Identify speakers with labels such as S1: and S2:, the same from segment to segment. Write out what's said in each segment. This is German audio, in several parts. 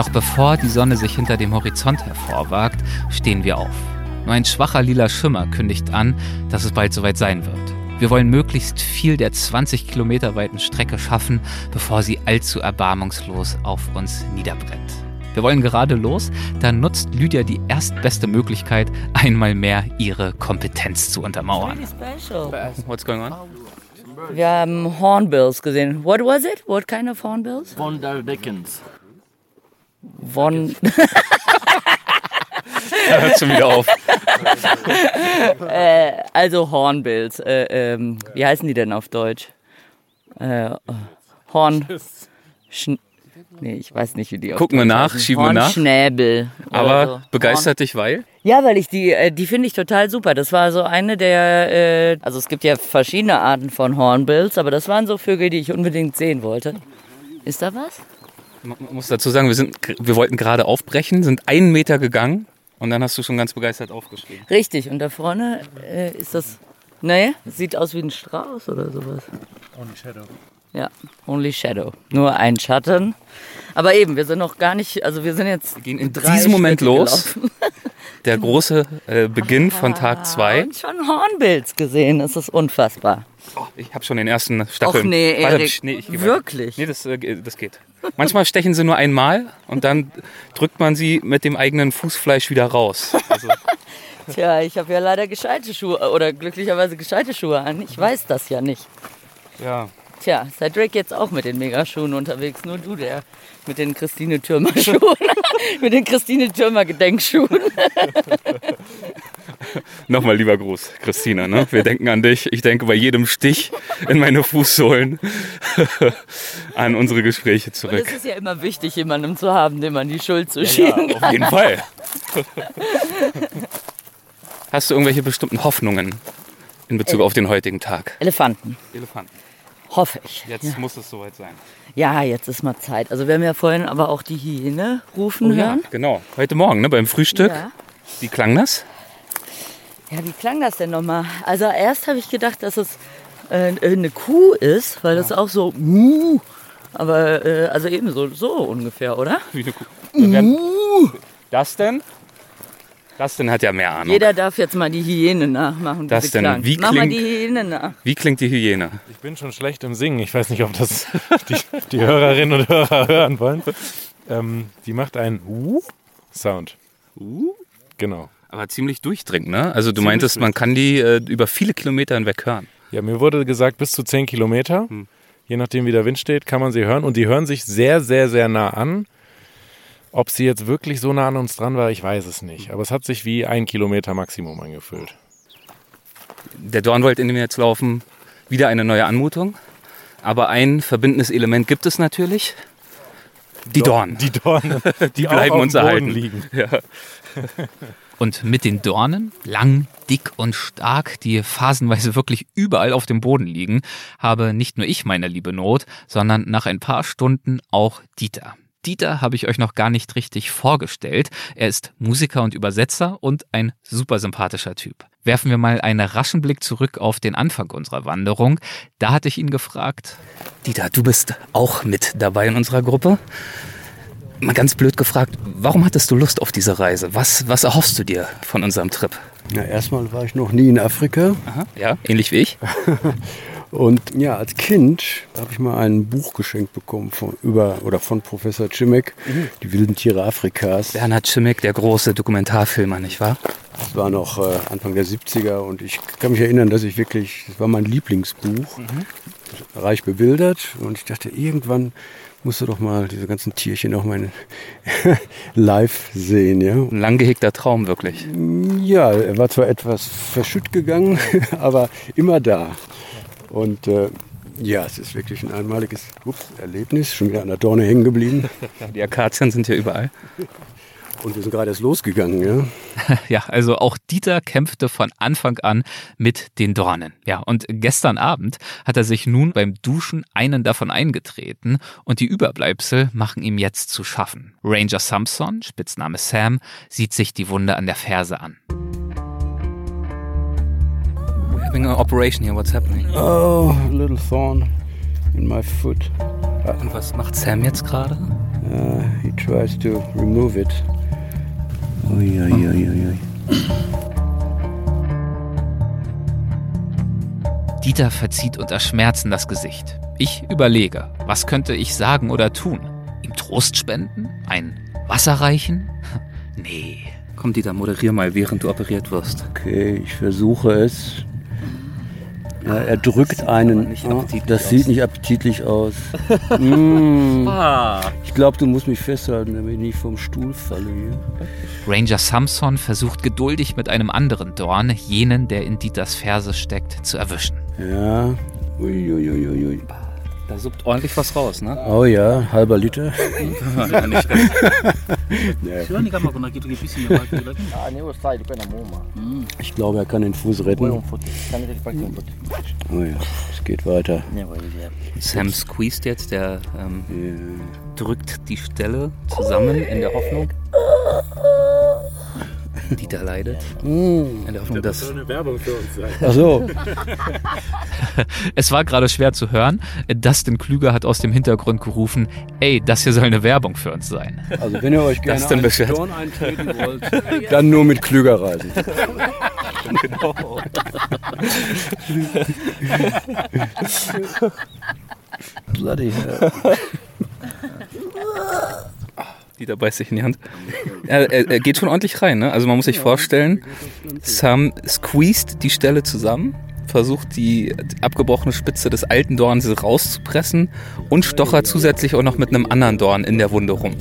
S1: Noch bevor die Sonne sich hinter dem Horizont hervorwagt, stehen wir auf. Nur ein schwacher lila Schimmer kündigt an, dass es bald soweit sein wird. Wir wollen möglichst viel der 20 Kilometer weiten Strecke schaffen, bevor sie allzu erbarmungslos auf uns niederbrennt. Wir wollen gerade los, dann nutzt Lydia die erstbeste Möglichkeit, einmal mehr ihre Kompetenz zu untermauern.
S2: What's going on?
S3: Wir haben Hornbills gesehen. What was it? What kind of Hornbills?
S4: Von der Dickens.
S3: Von.
S1: Hört schon wieder auf.
S3: äh, also Hornbills. Äh, ähm, wie heißen die denn auf Deutsch? Äh, Horn. Schn nee, ich weiß nicht, wie die auf
S1: Gucken wir nach,
S3: heißen.
S1: schieben wir nach.
S3: Hornschnäbel. oder
S1: Aber
S3: so.
S1: begeistert dich, weil?
S3: Ja, weil ich die, äh, die finde ich total super. Das war so eine der, äh, also es gibt ja verschiedene Arten von Hornbills, aber das waren so Vögel, die ich unbedingt sehen wollte. Ist da was?
S1: Man muss dazu sagen, wir, sind, wir wollten gerade aufbrechen, sind einen Meter gegangen und dann hast du schon ganz begeistert aufgeschrieben.
S3: Richtig, und da vorne äh, ist das, naja, sieht aus wie ein Strauß oder sowas.
S5: Only Shadow.
S3: Ja, Only Shadow. Nur ein Schatten. Aber eben, wir sind noch gar nicht, also wir sind jetzt. Wir
S1: gehen in diesem Moment los. Der große äh, Beginn von Tag 2.
S3: Und schon Hornbills gesehen, das ist unfassbar.
S1: Oh, ich habe schon den ersten Stachel.
S3: Och nee, Erik,
S1: nee,
S3: wirklich?
S1: Nee, das, äh, das geht. Manchmal stechen sie nur einmal und dann drückt man sie mit dem eigenen Fußfleisch wieder raus. Also,
S3: Tja, ich habe ja leider gescheite Schuhe oder glücklicherweise gescheite Schuhe an. Ich weiß das ja nicht.
S1: ja.
S3: Tja, Cedric jetzt auch mit den Megaschuhen unterwegs, nur du, der mit den Christine Türmer Schuhen, mit den Christine Türmer Gedenkschuhen.
S1: Nochmal lieber Gruß, Christina. Ne? Wir denken an dich. Ich denke bei jedem Stich in meine Fußsohlen an unsere Gespräche
S3: Und
S1: zurück.
S3: es ist ja immer wichtig, jemandem zu haben, dem man die Schuld zuschieben
S1: Auf
S3: kann.
S1: jeden Fall. Hast du irgendwelche bestimmten Hoffnungen in Bezug auf den heutigen Tag?
S3: Elefanten,
S1: Elefanten.
S3: Hoffe ich.
S1: Jetzt
S3: Ja.
S1: muss es soweit sein.
S3: ja, jetzt ist mal Zeit. Also wir haben ja vorhin aber auch die Hyäne rufen hören.
S1: Genau. Heute Morgen, ne, beim Frühstück.
S3: Ja.
S1: Wie klang das?
S3: Ja, wie klang das denn nochmal? Also erst habe ich gedacht, dass es äh, eine Kuh ist, weil das auch so muh, aber äh, also eben so, so ungefähr, oder?
S1: Wie eine Kuh. Das denn? Das denn hat ja mehr Ahnung.
S3: Jeder darf jetzt mal die Hyäne nachmachen.
S1: Denn?
S3: klang.
S1: Wie
S3: Mach mal
S1: klingt-
S3: die Hyäne nach.
S1: Wie klingt die Hyäne?
S5: Ich bin schon schlecht im Singen. Ich weiß nicht, ob das die, die Hörerinnen und Hörer hören wollen. Ähm, die macht einen Uh-Sound.
S1: Uh?
S5: Genau.
S1: Aber ziemlich durchdringend, ne? Also du
S5: Ziemlich
S1: meintest, man kann die äh, über viele Kilometer hinweg hören.
S5: Ja, mir wurde gesagt, bis zu 10 Kilometer.
S1: Hm.
S5: Je nachdem, wie der Wind steht, kann man sie hören. Und die hören sich sehr, sehr, sehr nah an. Ob sie jetzt wirklich so nah an uns dran war, ich weiß es nicht. Aber es hat sich wie ein Kilometer Maximum angefühlt.
S1: Der Dornwald, in dem wir jetzt laufen, wieder eine neue Anmutung. Aber ein verbindendes Element gibt es natürlich. Die Dornen.
S5: Die Dornen, die, auch
S1: bleiben
S5: auf
S1: uns erhalten.
S5: liegen.
S1: Ja. Und mit den Dornen, lang, dick und stark, die phasenweise wirklich überall auf dem Boden liegen, habe nicht nur ich meine liebe Not, sondern nach ein paar Stunden auch Dieter. Dieter habe ich euch noch gar nicht richtig vorgestellt. Er ist Musiker und Übersetzer und ein super sympathischer Typ. Werfen wir mal einen raschen Blick zurück auf den Anfang unserer Wanderung. Da hatte ich ihn gefragt, Dieter, du bist auch mit dabei in unserer Gruppe. Mal ganz blöd gefragt, warum hattest du Lust auf diese Reise? Was, was erhoffst du dir von unserem Trip?
S6: Ja, erstmal war ich noch nie in Afrika.
S1: Aha, ja, ähnlich wie ich.
S6: Und ja, als Kind habe ich mal ein Buch geschenkt bekommen von, über, oder von Professor Cimek, Die wilden Tiere Afrikas.
S1: Bernhard Schimek, der große Dokumentarfilmer, nicht wahr?
S6: Das war noch äh, Anfang der 70er und ich kann mich erinnern, dass ich wirklich, das war mein Lieblingsbuch, reich bebildert und ich dachte, irgendwann musst du doch mal diese ganzen Tierchen auch mal live sehen. Ja?
S1: Ein lang gehegter Traum, wirklich.
S6: Ja, er war zwar etwas verschütt gegangen, aber immer da. Und äh, ja, es ist wirklich ein einmaliges ups, Erlebnis. Schon wieder an der Dorne hängen geblieben.
S1: Die Akazien sind ja überall.
S6: Und wir sind gerade erst losgegangen. Ja?
S1: Ja, also auch Dieter kämpfte von Anfang an mit den Dornen. Ja, und gestern Abend hat er sich nun beim Duschen einen davon eingetreten und die Überbleibsel machen ihm jetzt zu schaffen. Ranger Samson, Spitzname Sam, sieht sich die Wunde an der Ferse an. Having an operation here, what's happening?
S6: Oh, a little thorn in my foot.
S1: Und was macht Sam jetzt gerade?
S6: Uh, he tries to remove it. Ui, ui, ui, ui.
S1: Dieter verzieht unter Schmerzen das Gesicht. Ich überlege, was könnte ich sagen oder tun? Ihm Trost spenden? Ein Wasser reichen? Nee.
S2: Komm, Dieter, moderier mal, während du operiert wirst.
S6: Okay, ich versuche es. Ja, er drückt einen.
S2: nicht
S6: Ah,
S2: appetitlich
S6: das
S2: aus.
S6: sieht nicht appetitlich aus. Mm.
S2: Ah.
S6: Ich glaube, du musst mich festhalten, damit ich nicht vom Stuhl falle hier.
S1: Ranger Samson versucht geduldig mit einem anderen Dorn, jenen, der in Dieters Ferse steckt, zu erwischen.
S6: Ja. Ui, ui, ui, ui, ui.
S2: Da suppt ordentlich was raus, ne?
S6: Oh ja, halber Liter.
S2: Ja, nicht schlecht.
S6: Ich glaube, er kann den Fuß retten. Oh ja, es geht weiter.
S2: Sam squeezed jetzt, der ähm, drückt die Stelle zusammen in der Hoffnung. Dieter leidet. In der Hoffnung, dass
S5: eine Werbung für uns sein.
S6: Ach so.
S1: Es war gerade schwer zu hören. Dustin Klüger hat aus dem Hintergrund gerufen, ey, das hier soll eine Werbung für uns sein.
S6: Also wenn ihr euch gerne
S2: denn
S6: einen? Dorn eintreten wollt, dann nur mit Klüger reisen. Bloody hell.
S2: Dieter beißt sich in die Hand. Er, er, er geht schon ordentlich rein, ne? Also man muss sich vorstellen, Sam squeezed die Stelle zusammen, versucht die abgebrochene Spitze des alten Dorns rauszupressen und stochert zusätzlich auch noch mit einem anderen Dorn in der Wunde rum.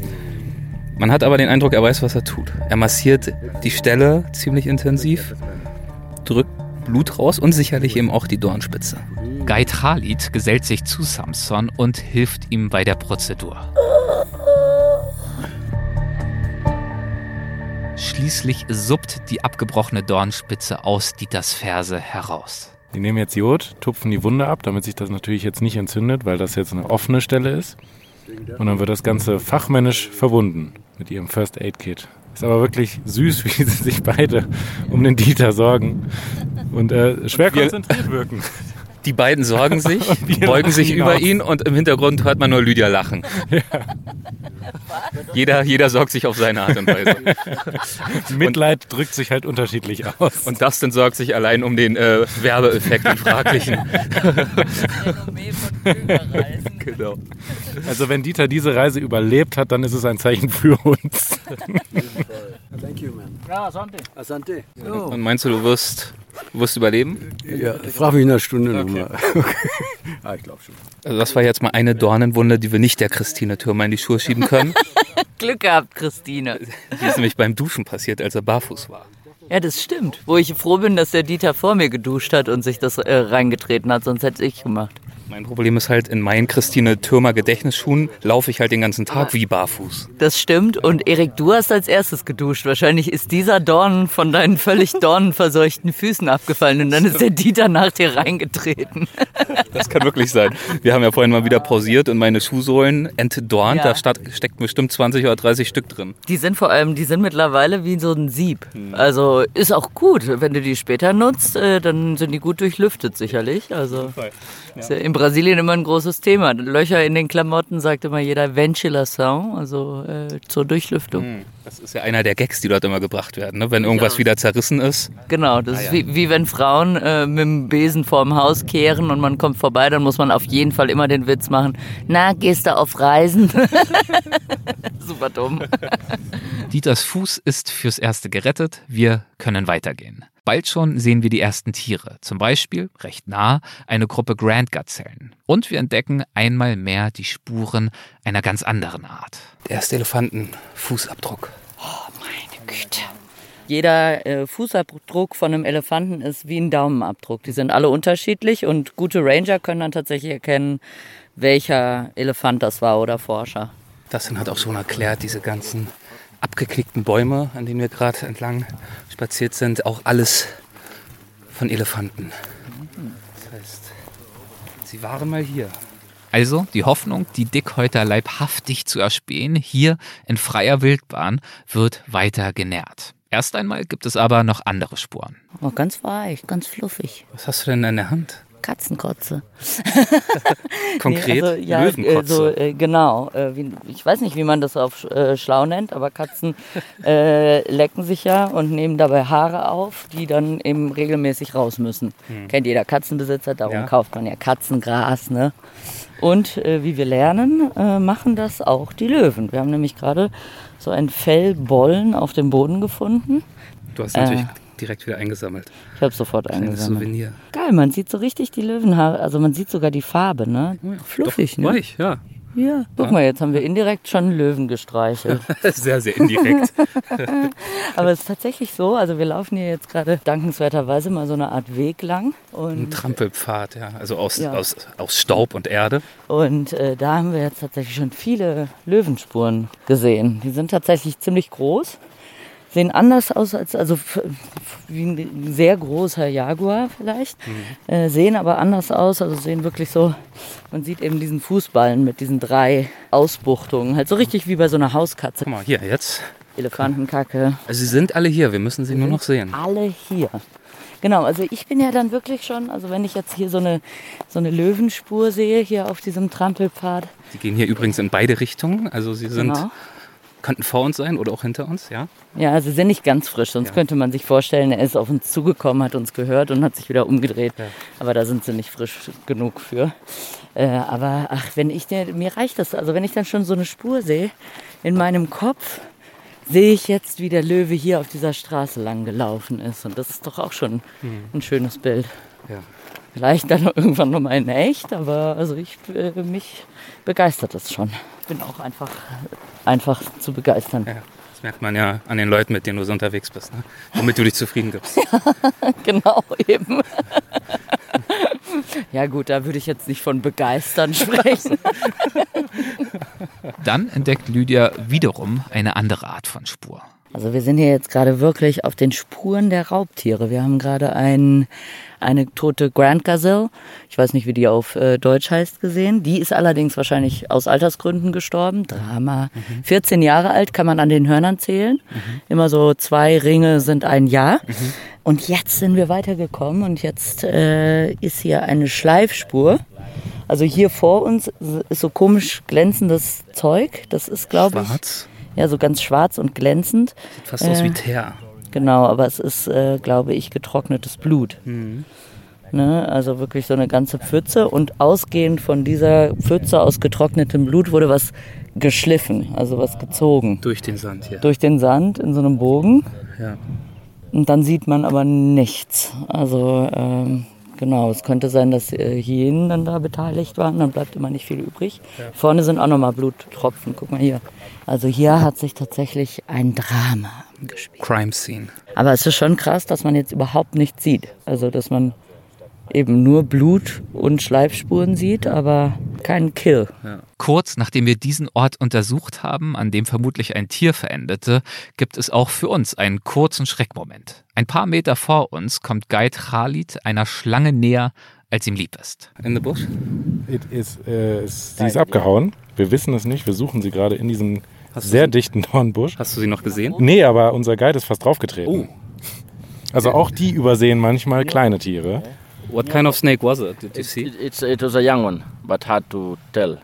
S2: Man hat aber den Eindruck, er weiß, was er tut. Er massiert die Stelle ziemlich intensiv, drückt Blut raus und sicherlich eben auch die Dornspitze.
S1: Guy Khalid gesellt sich zu Samson und hilft ihm bei der Prozedur. Schließlich suppt die abgebrochene Dornspitze aus Dieters Ferse heraus.
S5: Die nehmen jetzt Jod, tupfen die Wunde ab, damit sich das natürlich jetzt nicht entzündet, weil das jetzt eine offene Stelle ist. Und dann wird das Ganze fachmännisch verbunden mit ihrem First Aid Kit. Ist aber wirklich süß, wie sie sich beide um den Dieter sorgen und äh, schwer
S2: Wir-
S5: konzentriert wirken.
S2: Die beiden sorgen sich, beugen sich über
S5: aus.
S2: ihn und im Hintergrund hört man nur Lydia lachen. Jeder, jeder sorgt sich auf seine Art und Weise.
S5: Mitleid drückt sich halt unterschiedlich aus.
S2: Und Dustin sorgt sich allein um den äh, Werbeeffekt, den fraglichen. Genau.
S5: Also wenn Dieter diese Reise überlebt hat, dann ist es ein Zeichen für uns.
S6: Thank you, man. Ja, Asante. Asante.
S2: Und meinst du, du wirst, du wirst überleben?
S6: Ja, frag mich in einer Stunde nochmal. Okay. Ah, ich glaube schon.
S2: Also das war jetzt mal eine Dornenwunde, die wir nicht der Christine Thürmer in die Schuhe schieben können.
S3: Glück gehabt, Christine.
S2: Die ist nämlich beim Duschen passiert, als er barfuß war.
S3: Ja, das stimmt. Wo ich froh bin, dass der Dieter vor mir geduscht hat und sich das äh, reingetreten hat, sonst hätte ich gemacht.
S2: Mein Problem ist halt, in meinen Christine Thürmer Gedächtnisschuhen laufe ich halt den ganzen Tag wie barfuß.
S3: Das stimmt. Und Erik, du hast als erstes geduscht. Wahrscheinlich ist dieser Dorn von deinen völlig dornenverseuchten Füßen abgefallen und dann ist der Dieter nach dir reingetreten.
S2: Das kann wirklich sein. Wir haben ja vorhin mal wieder pausiert und meine Schuhsohlen entdornt.
S3: Ja.
S2: Da steckten bestimmt 20 oder 30 Stück drin.
S3: Die sind vor allem, die sind mittlerweile wie so ein Sieb. Also ist auch gut. Wenn du die später nutzt, äh, dann sind die gut durchlüftet sicherlich. Also ist ja in Brasilien immer ein großes Thema. Löcher in den Klamotten sagt immer jeder Ventilação, also äh, zur Durchlüftung.
S2: Das ist ja einer der Gags, die dort immer gebracht werden. Ne? Wenn irgendwas wieder zerrissen ist.
S3: Genau, das ist wie, wie wenn Frauen äh, mit dem Besen vorm Haus kehren und man kommt vorbei, dann muss man auf jeden Fall immer den Witz machen. Na, gehst du auf Reisen? Super dumm.
S1: Dieters Fuß ist fürs Erste gerettet, wir können weitergehen. Bald schon sehen wir die ersten Tiere, zum Beispiel, recht nah, eine Gruppe Grand-Gazellen. Und wir entdecken einmal mehr die Spuren einer ganz anderen Art.
S2: Der erste Elefantenfußabdruck.
S3: Jeder äh, Fußabdruck von einem Elefanten ist wie ein Daumenabdruck. Die sind alle unterschiedlich und gute Ranger können dann tatsächlich erkennen, welcher Elefant das war oder Forscher.
S2: Das hat auch schon erklärt, diese ganzen abgeknickten Bäume, an denen wir gerade entlang spaziert sind, auch alles von Elefanten. Das heißt, sie waren mal hier.
S1: Also die Hoffnung, die Dickhäuter leibhaftig zu erspähen, hier in freier Wildbahn, wird weiter genährt. Erst einmal gibt es aber noch andere Spuren.
S3: Oh, ganz weich, ganz fluffig.
S2: Was hast du denn in der Hand?
S3: Katzenkotze.
S2: Konkret
S3: also, ja,
S2: Löwenkotze.
S3: Äh, so, äh, genau. Äh, wie, ich weiß nicht, wie man das auf äh, schlau nennt, aber Katzen lecken sich ja und nehmen dabei Haare auf, die dann eben regelmäßig raus müssen. Kennt jeder Katzenbesitzer, darum
S2: Hm. Ja.
S3: kauft man ja Katzengras. Ne? Und wie wir lernen, machen das auch die Löwen. Wir haben nämlich gerade so ein Fellbollen auf dem Boden gefunden.
S2: du hast natürlich. Direkt wieder eingesammelt.
S3: Ich habe sofort
S2: Kleines
S3: eingesammelt.
S2: Souvenir.
S3: Geil, man sieht so richtig die Löwenhaare, also man sieht sogar die Farbe, ne? Fluffig,
S2: Doch,
S3: ne?
S2: Weich, ja.
S3: Ja. Guck mal, jetzt haben wir indirekt schon Löwen gestreichelt.
S2: Sehr, sehr indirekt.
S3: Aber es ist tatsächlich so, also wir laufen hier jetzt gerade dankenswerterweise mal so eine Art Weg lang.
S2: Ein
S3: Und,
S2: Trampelpfad, ja. Also aus,
S3: Ja.
S2: aus, aus Staub und Erde.
S3: und äh, da haben wir jetzt tatsächlich schon viele Löwenspuren gesehen. Die sind tatsächlich ziemlich groß. Sehen anders aus als, also wie ein sehr großer Jaguar vielleicht. Äh, sehen aber anders aus, also sehen wirklich so, man sieht eben diesen Fußballen mit diesen drei Ausbuchtungen. Halt so richtig wie bei so einer Hauskatze.
S2: Guck mal, hier, jetzt.
S3: Elefantenkacke.
S2: Also sie sind alle hier, wir müssen sie nur noch sehen.
S3: alle hier. Genau, also ich bin ja dann wirklich schon, also wenn ich jetzt hier so eine, so eine Löwenspur sehe, hier auf diesem Trampelpfad.
S2: Die gehen hier übrigens in beide Richtungen. Also sie sind,
S3: Genau.
S2: Könnten vor uns sein oder auch hinter uns, ja.
S3: Ja, also sie sind nicht ganz frisch, sonst
S2: Ja.
S3: könnte man sich vorstellen, er ist auf uns zugekommen, hat uns gehört und hat sich wieder umgedreht. Aber da sind sie nicht frisch genug für. Äh, aber ach, wenn ich, mir reicht das, also wenn ich dann schon so eine Spur sehe, in meinem Kopf sehe ich jetzt, wie der Löwe hier auf dieser Straße lang gelaufen ist. Und das ist doch auch schon ein schönes Bild.
S2: ja.
S3: Vielleicht dann irgendwann nochmal in echt, aber also ich, äh, mich begeistert das schon. Ich bin auch einfach, einfach zu begeistern.
S2: ja. Das merkt man ja an den Leuten, mit denen du so unterwegs bist, ne? womit du dich zufrieden gibst.
S3: Genau, eben. ja gut, da würde ich jetzt nicht von begeistern sprechen.
S1: Dann entdeckt Lydia wiederum eine andere Art von Spur.
S3: Also wir sind hier jetzt gerade wirklich auf den Spuren der Raubtiere. Wir haben gerade ein, eine tote Grand Gazelle, ich weiß nicht, wie die auf äh, Deutsch heißt, gesehen. Die ist allerdings wahrscheinlich aus Altersgründen gestorben. Drama. 14 Jahre alt kann man an den Hörnern zählen. Immer so zwei Ringe sind ein Jahr. Und jetzt sind wir weitergekommen und jetzt äh, ist hier eine Schleifspur. Also hier vor uns ist so komisch glänzendes Zeug. Das ist, glaube ich,
S2: Schwarz.
S3: Ja, so ganz schwarz und glänzend.
S2: Sieht fast aus
S3: Äh,
S2: wie Teer.
S3: Genau, aber es ist, äh, glaube ich, getrocknetes Blut. Ne? Also wirklich so eine ganze Pfütze und ausgehend von dieser Pfütze aus getrocknetem Blut wurde was geschliffen, also was gezogen
S2: Durch den Sand hier.
S3: durch den Sand in so einem Bogen
S2: Ja.
S3: und dann sieht man aber nichts. Also ähm, genau, es könnte sein, dass äh, Hyänen dann da beteiligt waren, dann bleibt immer nicht viel übrig. Vorne sind auch nochmal Bluttropfen, guck mal hier. Also hier hat sich tatsächlich ein Drama gespielt.
S2: Crime Scene.
S3: Aber es ist schon krass, dass man jetzt überhaupt nichts sieht. Also, dass man eben nur Blut und Schleifspuren sieht, aber keinen Kill.
S1: Kurz nachdem wir diesen Ort untersucht haben, an dem vermutlich ein Tier verendete, gibt es auch für uns einen kurzen Schreckmoment. Ein paar Meter vor uns kommt Guide Khalid einer Schlange näher, als ihm lieb ist.
S2: In the bush?
S5: It is, äh, sie ist abgehauen. Wir wissen es nicht. Wir suchen sie gerade in diesem sehr
S2: sie-
S5: dichten Dornbusch.
S2: Hast du sie noch gesehen?
S5: Nee, aber unser Guide ist fast draufgetreten.
S2: Oh.
S5: Also auch die übersehen manchmal kleine Tiere.
S2: What kind of snake was it? Did you see?
S4: It, it's, it was a young one, but hard to tell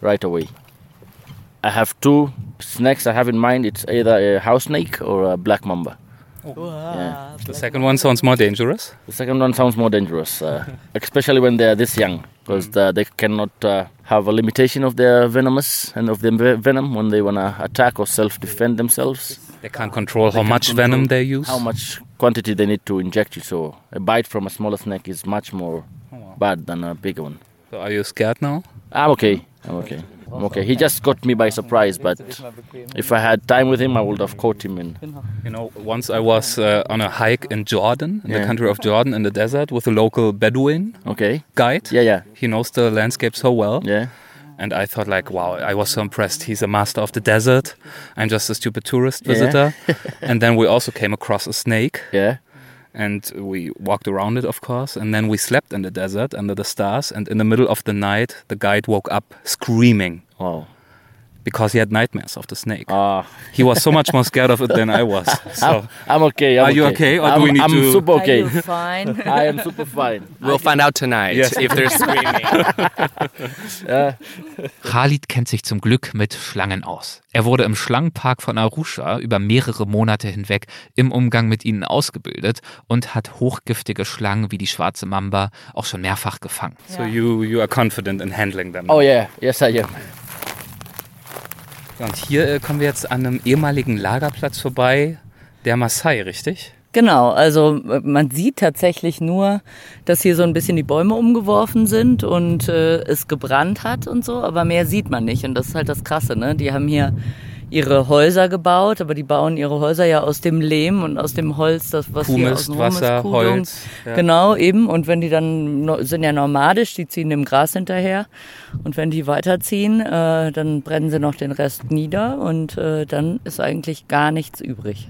S4: right away. I have two snakes I have in mind. It's either a house snake or a black mamba. Yeah.
S2: The second one sounds more dangerous.
S4: The second one sounds more dangerous, uh, especially when they are this young, because they cannot uh, have a limitation of their venomous and of their venom when they want to attack or self-defend themselves.
S2: They can't control how much venom they use.
S4: How much quantity they need to inject you. So a bite from a smaller snake is much more bad than a bigger one.
S2: So are you scared now?
S4: I'm okay. I'm okay. I'm okay. He just got me by surprise, but if I had time with him, I would have caught him. And
S2: You know, once I was uh, on a hike in Jordan, in the country of Jordan, in the desert, with a local Bedouin
S4: okay.
S2: guide.
S4: Yeah, yeah,
S2: He knows the landscape so well.
S4: yeah.
S2: And I thought, like, wow, I was so impressed. He's a master of the desert. I'm just a stupid tourist
S4: Yeah.
S2: visitor. and then we also came across a snake.
S4: Yeah.
S2: and we walked around it, of course. And then we slept in the desert under the stars. And in the middle of the night, the guide woke up screaming.
S4: Wow.
S2: Because he had nightmares of the snake.
S4: Ah,
S2: He was so much more scared of it than I was. So.
S4: I'm, okay. I'm
S2: Are you okay, or do
S4: I'm,
S2: we need
S4: I'm
S2: to-
S4: super okay.
S3: Are you fine?
S4: I am super fine.
S7: We'll find out tonight
S2: Yes.
S7: if they're screaming.
S1: Khalid kennt sich zum Glück mit Schlangen aus. Er wurde im Schlangenpark von Arusha über mehrere Monate hinweg im Umgang mit ihnen ausgebildet und hat hochgiftige Schlangen wie die schwarze Mamba auch schon mehrfach gefangen.
S2: So you you are confident in handling them.
S4: Oh yeah, yes I am.
S2: Und hier äh, kommen wir jetzt an einem ehemaligen Lagerplatz vorbei, der Maasai, richtig?
S3: Genau, also äh, man sieht tatsächlich nur, dass hier so ein bisschen die Bäume umgeworfen sind und äh, es gebrannt hat und so, aber mehr sieht man nicht. Und das ist halt das Krasse, ne? Die haben hier ihre Häuser gebaut, aber die bauen ihre Häuser ja aus dem Lehm und aus dem Holz, das was hier
S2: Kuhmist,
S3: außenrum
S2: Wasser,
S3: ist, Kuhdung.
S2: Holz. Ja.
S3: Genau, eben. Und wenn die dann sind ja nomadisch, die ziehen dem Gras hinterher. Und wenn die weiterziehen, äh, dann brennen sie noch den Rest nieder und äh, dann ist eigentlich gar nichts übrig.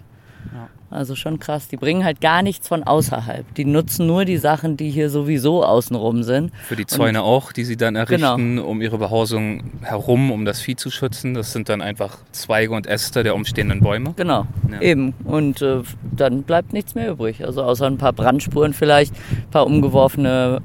S3: Also schon krass. Die bringen halt gar nichts von außerhalb. Die nutzen nur die Sachen, die hier sowieso außenrum sind.
S2: Für die Zäune auch, die sie dann
S3: Genau.
S2: errichten, um ihre Behausung herum, um das Vieh zu schützen. Das sind dann einfach Zweige und Äste der umstehenden Bäume.
S3: Genau,
S2: Ja.
S3: eben. Und äh, dann bleibt nichts mehr übrig. Also außer ein paar Brandspuren vielleicht, ein paar umgeworfene,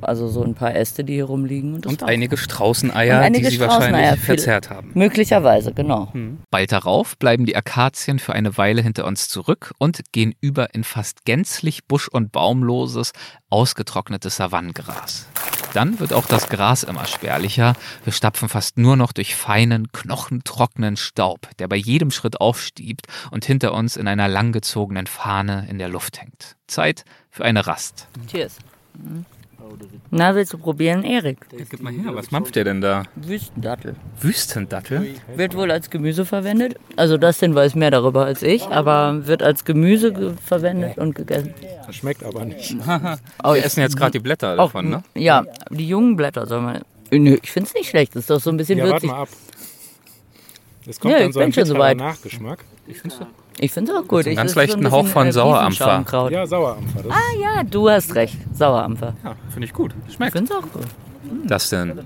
S3: äh, also so ein paar Äste, die hier rumliegen. Und, das
S2: Und einige Straußeneier,
S3: Und einige
S2: die sie
S3: Straußeneier,
S2: wahrscheinlich
S3: viel-
S2: verzehrt haben.
S3: Möglicherweise, genau.
S1: Bald darauf bleiben die Akazien für eine Weile hinter uns zurück und gehen über in fast gänzlich busch- und baumloses, ausgetrocknetes Savannengras. Dann wird auch das Gras immer spärlicher. Wir stapfen fast nur noch durch feinen, knochentrockenen Staub, der bei jedem Schritt aufstiebt und hinter uns in einer langgezogenen Fahne in der Luft hängt. Zeit für eine Rast.
S3: Cheers. Na, willst du probieren, Erik?
S2: Gib mal her, was mampft ihr denn da?
S3: Wüstendattel.
S2: Wüstendattel?
S3: Wird wohl als Gemüse verwendet. Also Dustin weiß mehr darüber als ich, aber wird als Gemüse ge- verwendet und gegessen.
S5: Das schmeckt aber nicht.
S3: Oh,
S2: Wir essen jetzt gerade die Blätter davon, ne?
S3: Ja, die jungen Blätter soll man. Nö, ich finde es nicht schlecht. Das ist doch so ein bisschen
S5: Ja, warte
S3: würzig.
S5: mal ab. Es kommt
S3: Ja,
S5: dann
S3: ich
S5: so ein
S3: bin schon
S5: bitterer
S3: soweit.
S5: Nachgeschmack.
S3: Ich finde es auch gut.
S2: einen
S3: Ich-
S2: ganz
S3: das ist so ein
S2: leichten Hauch von
S3: äh,
S2: Sauerampfer.
S5: Ja, Sauerampfer. Das
S3: Ja, du hast recht. Sauerampfer.
S2: Ja, finde ich gut.
S3: Ich
S2: Schmeckt.
S3: finde es auch gut.
S2: Das denn?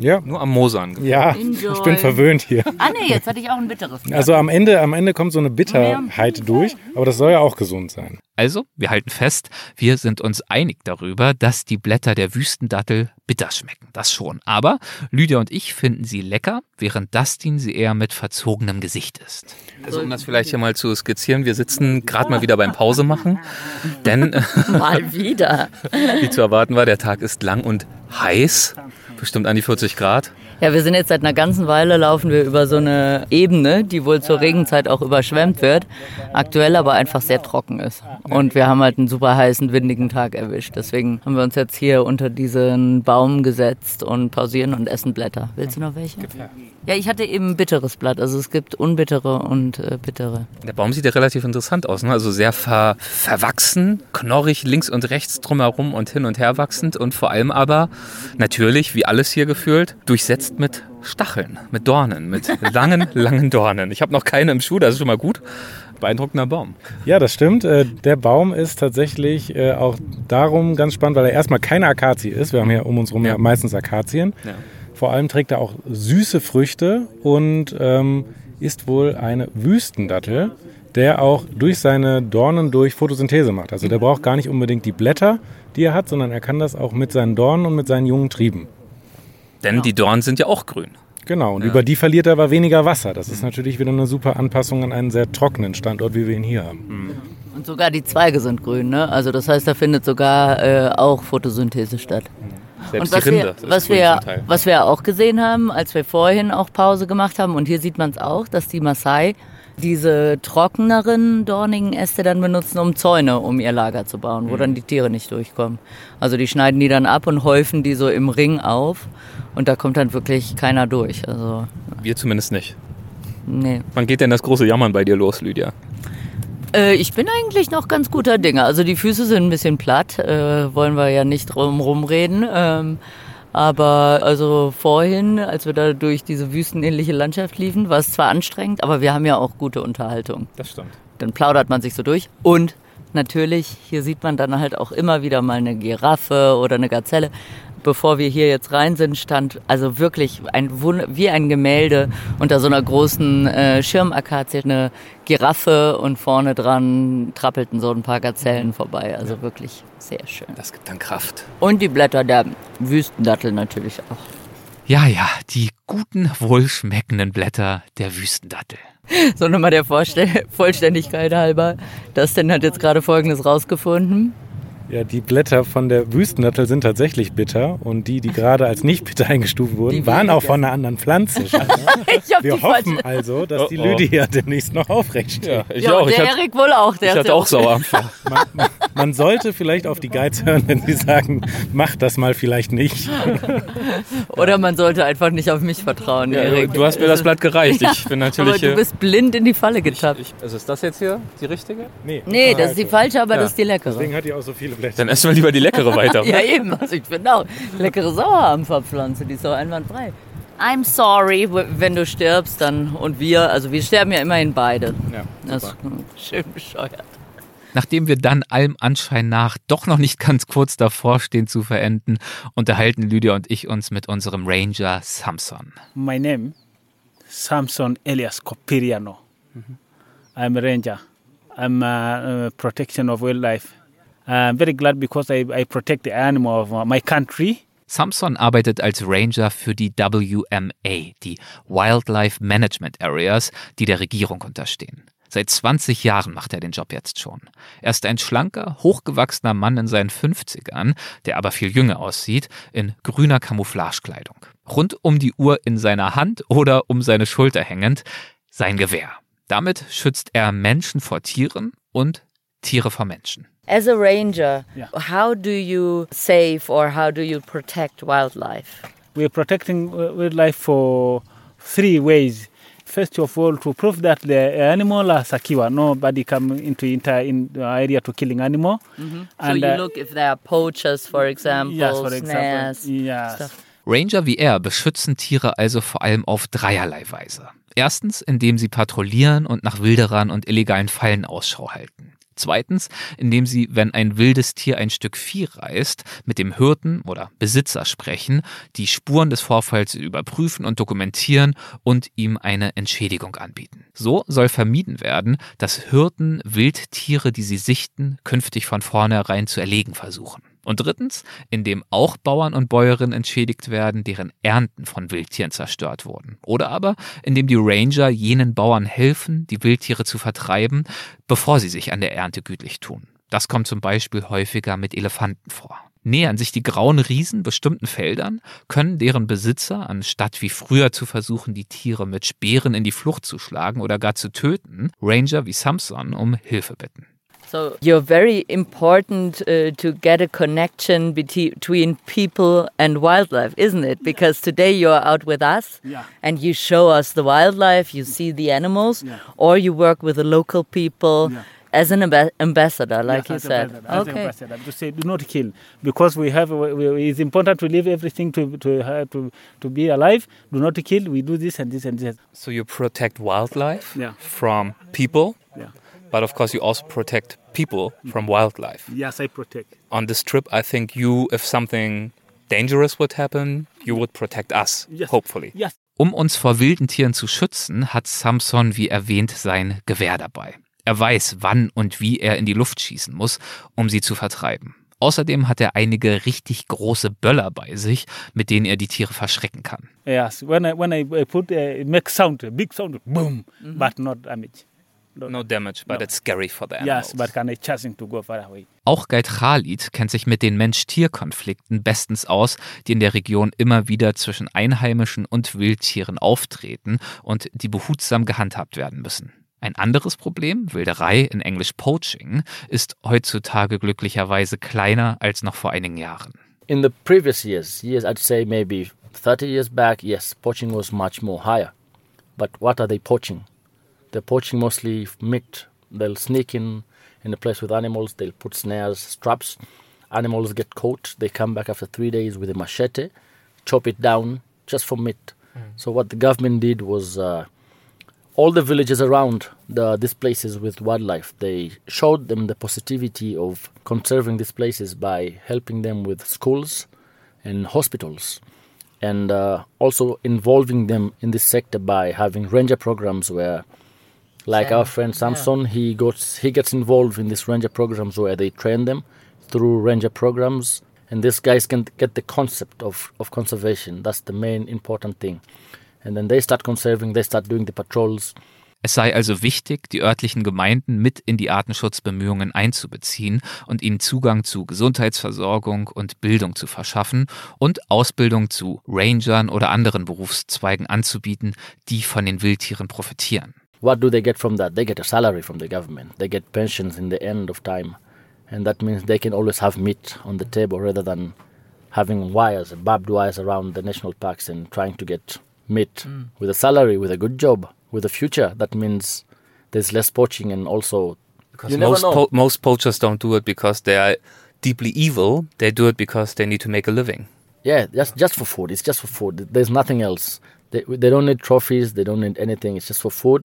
S5: Ja,
S2: Nur am Moser angefangen.
S5: ja,
S3: Enjoy.
S5: ich bin verwöhnt hier.
S3: Ah nee, jetzt hatte ich auch ein bitteres.
S5: Also am Ende, am Ende kommt so eine Bitterheit durch, aber das soll ja auch gesund sein.
S1: Also, wir halten fest, wir sind uns einig darüber, dass die Blätter der Wüstendattel bitter schmecken. Das schon. Aber Lydia und ich finden sie lecker, während Dustin sie eher mit verzogenem Gesicht isst.
S2: Also um das vielleicht hier mal zu skizzieren, wir sitzen gerade mal wieder beim Pause machen, denn
S3: Mal wieder.
S2: wie zu erwarten war, der Tag ist lang und heiß, bestimmt an die 40 Grad.
S3: Ja, wir sind jetzt seit einer ganzen Weile laufen wir über so eine Ebene, die wohl zur Regenzeit auch überschwemmt wird, aktuell aber einfach sehr trocken ist. Und wir haben halt einen super heißen, windigen Tag erwischt. Deswegen haben wir uns jetzt hier unter diesen Baum gesetzt und pausieren und essen Blätter. Willst du noch welche? Ja, ich hatte eben ein bitteres Blatt. Also es gibt unbittere und äh, bittere.
S2: Der Baum sieht ja relativ interessant aus, ne? also sehr ver verwachsen, knorrig links und rechts drumherum und hin und her wachsend und vor allem aber natürlich, wie alles hier gefühlt, durchsetzt mit Stacheln, mit Dornen, mit langen, langen Dornen. Ich habe noch keine im Schuh, das ist schon mal gut. Beeindruckender Baum.
S5: Ja, das stimmt. Äh, Der Baum ist tatsächlich äh, auch darum ganz spannend, weil er erstmal keine Akazie ist. Wir haben hier um uns herum ja.
S2: Ja.
S5: meistens Akazien.
S2: Ja.
S5: Vor allem trägt er auch süße Früchte und ähm, ist wohl eine Wüstendattel, der auch durch seine Dornen durch Photosynthese macht. Also der braucht gar nicht unbedingt die Blätter, die er hat, sondern er kann das auch mit seinen Dornen und mit seinen jungen Trieben.
S2: Denn die Dornen sind ja auch grün.
S5: Genau, und über die verliert er aber weniger Wasser. Das ist natürlich wieder eine super Anpassung an einen sehr trockenen Standort, wie wir ihn hier haben.
S3: Und sogar die Zweige sind grün, ne? Also das heißt, da findet sogar äh, auch Photosynthese statt.
S2: Selbst
S3: Und was
S2: die Rinde.
S3: wir, was, wir, was wir auch gesehen haben, als wir vorhin auch Pause gemacht haben, und hier sieht man es auch, dass die Maasai diese trockeneren, dornigen Äste dann benutzen, um Zäune um ihr Lager zu bauen, wo dann die Tiere nicht durchkommen. Also die schneiden die dann ab und häufen die so im Ring auf und da kommt dann wirklich keiner durch. Also,
S2: Wir zumindest nicht.
S3: nee.
S2: Wann geht denn das große Jammern bei dir los, Lydia?
S3: Äh, ich bin eigentlich noch ganz guter Dinge. Also die Füße sind ein bisschen platt, äh, wollen wir ja nicht drum rumreden. Ähm, aber also vorhin, als wir da durch diese wüstenähnliche Landschaft liefen, war es zwar anstrengend, aber wir haben ja auch gute Unterhaltung.
S2: Das stimmt.
S3: Dann plaudert man sich so durch. Und natürlich, hier sieht man dann halt auch immer wieder mal eine Giraffe oder eine Gazelle. Bevor wir hier jetzt rein sind, stand also wirklich ein wie ein Gemälde unter so einer großen äh, Schirmakazie eine Giraffe und vorne dran trappelten so ein paar Gazellen vorbei. Also wirklich sehr schön.
S2: Das gibt dann Kraft.
S3: Und die Blätter der Wüstendattel natürlich auch.
S1: Ja, ja, die guten, wohlschmeckenden Blätter der Wüstendattel.
S3: So nochmal der Vorstell Vollständigkeit halber. Dustin hat jetzt gerade Folgendes rausgefunden.
S5: Ja, die Blätter von der Wüstennattel sind tatsächlich bitter und die, die gerade als nicht bitter eingestuft wurden,
S3: Die
S5: waren auch von einer anderen Pflanze.
S3: Ich
S5: Wir
S3: die
S5: hoffen
S3: falsche.
S5: also, dass die
S2: Oh, oh.
S5: Lydia demnächst noch aufrecht steht.
S2: Ja, ich
S3: ja,
S2: auch. Ich
S3: der
S2: hatte,
S3: Erik wohl auch. Der
S2: ich
S3: ist
S2: hatte auch Sauerampfer.
S5: Man, man, man sollte vielleicht auf die Guides hören, wenn sie sagen, mach das mal vielleicht nicht.
S3: Oder man sollte einfach nicht auf mich vertrauen,
S2: Ja,
S3: Erik.
S2: du hast mir das Blatt gereicht. Ich bin
S3: Aber
S2: natürlich.
S3: du
S2: äh,
S3: bist blind in die Falle getappt.
S2: ich, also ist das jetzt hier die richtige?
S3: nee, das ist die falsche, aber
S2: Ja.
S3: das ist die leckere.
S5: Deswegen hat die auch so viele Blätter.
S2: Dann essen wir lieber die leckere weiter.
S3: Ja, eben. Also ich finde auch. Leckere Sauerampferpflanze, die ist doch einwandfrei. I'm sorry, wenn du stirbst, dann und wir, also wir sterben ja immerhin beide.
S2: Ja,
S3: Das ist schön bescheuert.
S1: Nachdem wir dann allem Anschein nach doch noch nicht ganz kurz davor stehen zu verenden, unterhalten Lydia und ich uns mit unserem Ranger Samson.
S8: My name, Samson Elias Copiriano. I'm a ranger. I'm uh, uh, protection of wildlife. I'm very glad because I, I protect the animal of my country.
S1: Samson arbeitet als Ranger für die WMA, die Wildlife Management Areas, die der Regierung unterstehen. Seit 20 Jahren macht er den Job jetzt schon. Er ist ein schlanker, hochgewachsener Mann in seinen 50ern, der aber viel jünger aussieht, in grüner Camouflagekleidung. Rund um die Uhr in seiner Hand oder um seine Schulter hängend sein Gewehr. Damit schützt er Menschen vor Tieren und Tiere vor Menschen.
S3: As a ranger,
S8: Yeah.
S3: how do you save or how do you protect wildlife?
S8: We're protecting uh, wildlife for three ways. First of all, to prove that the animal are secure. Nobody come into enter in the area to killing animal.
S3: so you
S8: uh,
S3: look if there are poachers, for example,
S8: yes, for example,
S3: snares,
S8: yes.
S3: stuff.
S1: Ranger wie er beschützen Tiere also vor allem auf dreierlei Weise. Erstens, indem sie patrouillieren und nach Wilderern und illegalen Fallen Ausschau halten. Zweitens, indem sie, wenn ein wildes Tier ein Stück Vieh reißt, mit dem Hirten oder Besitzer sprechen, die Spuren des Vorfalls überprüfen und dokumentieren und ihm eine Entschädigung anbieten. So soll vermieden werden, dass Hirten Wildtiere, die sie sichten, künftig von vornherein zu erlegen versuchen. Und drittens, indem auch Bauern und Bäuerinnen entschädigt werden, deren Ernten von Wildtieren zerstört wurden. Oder aber, indem die Ranger jenen Bauern helfen, die Wildtiere zu vertreiben, bevor sie sich an der Ernte gütlich tun. Das kommt zum Beispiel häufiger mit Elefanten vor. Nähern sich die grauen Riesen bestimmten Feldern, können deren Besitzer, anstatt wie früher zu versuchen, die Tiere mit Speeren in die Flucht zu schlagen oder gar zu töten, Ranger wie Samson um Hilfe bitten.
S3: So you're very important uh, to get a connection between people and wildlife, isn't it? Because today you're out with us
S8: Yeah.
S3: and you show us the wildlife, you see the animals,
S8: Yeah.
S3: or you work with the local people
S8: Yeah.
S3: as an amb- ambassador, like
S8: Yes,
S3: you
S8: as a
S3: said.
S8: president, as a
S3: Okay.
S8: president, to say do not kill because we have we, we- it's important to leave everything to to uh, to to be alive. Do not kill. We do this and this and this.
S2: So you protect wildlife
S8: Yeah.
S2: from people,
S8: Yeah.
S2: But of course you also protect people from wildlife.
S8: Yes, I protect.
S2: On this trip, I think you, if something dangerous would happen, you would protect us,
S8: Yes.
S2: hopefully.
S8: Yes.
S1: Um uns vor wilden Tieren zu schützen, hat Samson, wie erwähnt, sein Gewehr dabei. Er weiß, wann und wie er in die Luft schießen muss, um sie zu vertreiben. Außerdem hat er einige richtig große Böller bei sich, mit denen er die Tiere verschrecken kann.
S8: Yes. When I when I put uh, it makes sound, a big sound, boom, but not damage.
S2: No damage, but
S8: No.
S2: it's scary for the animals.
S8: Yes, but can I chasing to go far away?
S1: Auch Guide Khalid kennt sich mit den Mensch-Tier-Konflikten bestens aus, die in der Region immer wieder zwischen Einheimischen und Wildtieren auftreten und die behutsam gehandhabt werden müssen. Ein anderes Problem, Wilderei in Englisch Poaching, ist heutzutage glücklicherweise kleiner als noch vor einigen Jahren.
S4: In the previous years, years I'd say maybe 30 years back, yes, poaching was much more higher. But what are they poaching? They're poaching mostly meat. They'll sneak in in a place with animals. They'll put snares, traps. Animals get caught. They come back after three days with a machete, chop it down just for meat. So what the government did was uh, all the villages around the, these places with wildlife, they showed them the positivity of conserving these places by helping them with schools, and hospitals, and uh, also involving them in this sector by having ranger programs where, like our friend Samson, he gets he gets involved in these ranger programs where they train them through ranger programs, and these guys can get the concept of, of conservation. That's the main important thing, and then they start conserving. They start doing the patrols.
S1: Es sei also wichtig, die örtlichen Gemeinden mit in die Artenschutzbemühungen einzubeziehen und ihnen Zugang zu Gesundheitsversorgung und Bildung zu verschaffen und Ausbildung zu Rangern oder anderen Berufszweigen anzubieten, die von den Wildtieren profitieren.
S4: What do they get from that? They get a salary from the government. They get pensions in the end of time, and that means they can always have meat on the table rather than having wires, barbed wires around the national parks and trying to get meat hmm. with a salary, with a good job, with a future. That means there's less poaching and also
S2: Because
S4: You never
S2: most,
S4: know.
S2: po most poachers don't do it because they are deeply evil. They do it because they need to make a living.
S4: yeah, just just for food. It's just for food. There's nothing else.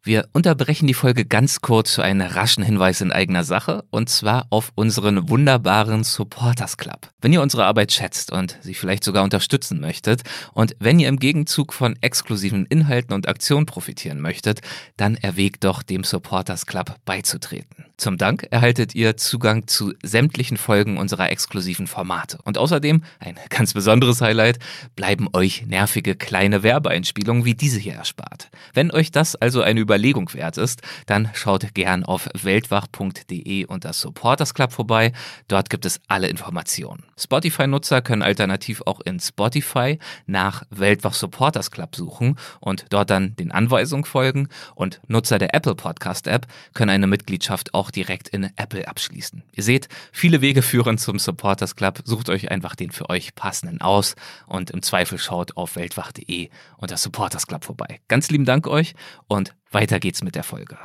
S1: Wir unterbrechen die Folge ganz kurz für einen raschen Hinweis in eigener Sache und zwar auf unseren wunderbaren Supporters Club. Wenn ihr unsere Arbeit schätzt und sie vielleicht sogar unterstützen möchtet und wenn ihr im Gegenzug von exklusiven Inhalten und Aktionen profitieren möchtet, dann erwägt doch dem Supporters Club beizutreten. Zum Dank erhaltet ihr Zugang zu sämtlichen Folgen unserer exklusiven Formate. Und außerdem, ein ganz besonderes Highlight, bleiben euch nervige kleine Werbeeinspielungen wie diese hier erspart. Wenn euch das also eine Überlegung wert ist, dann schaut gern auf weltwach.de unter Supporters Club vorbei. Dort gibt es alle Informationen. Spotify-Nutzer können alternativ auch in Spotify nach Weltwach Supporters Club suchen und dort dann den Anweisungen folgen. Und Nutzer der Apple Podcast App können eine Mitgliedschaft auch direkt in Apple abschließen. Ihr seht, viele Wege führen zum Supporters Club. Sucht euch einfach den für euch passenden aus und im Zweifel schaut auf weltwach.de unter Supporters Club vorbei. Ganz lieben Dank euch und weiter geht's mit der Folge.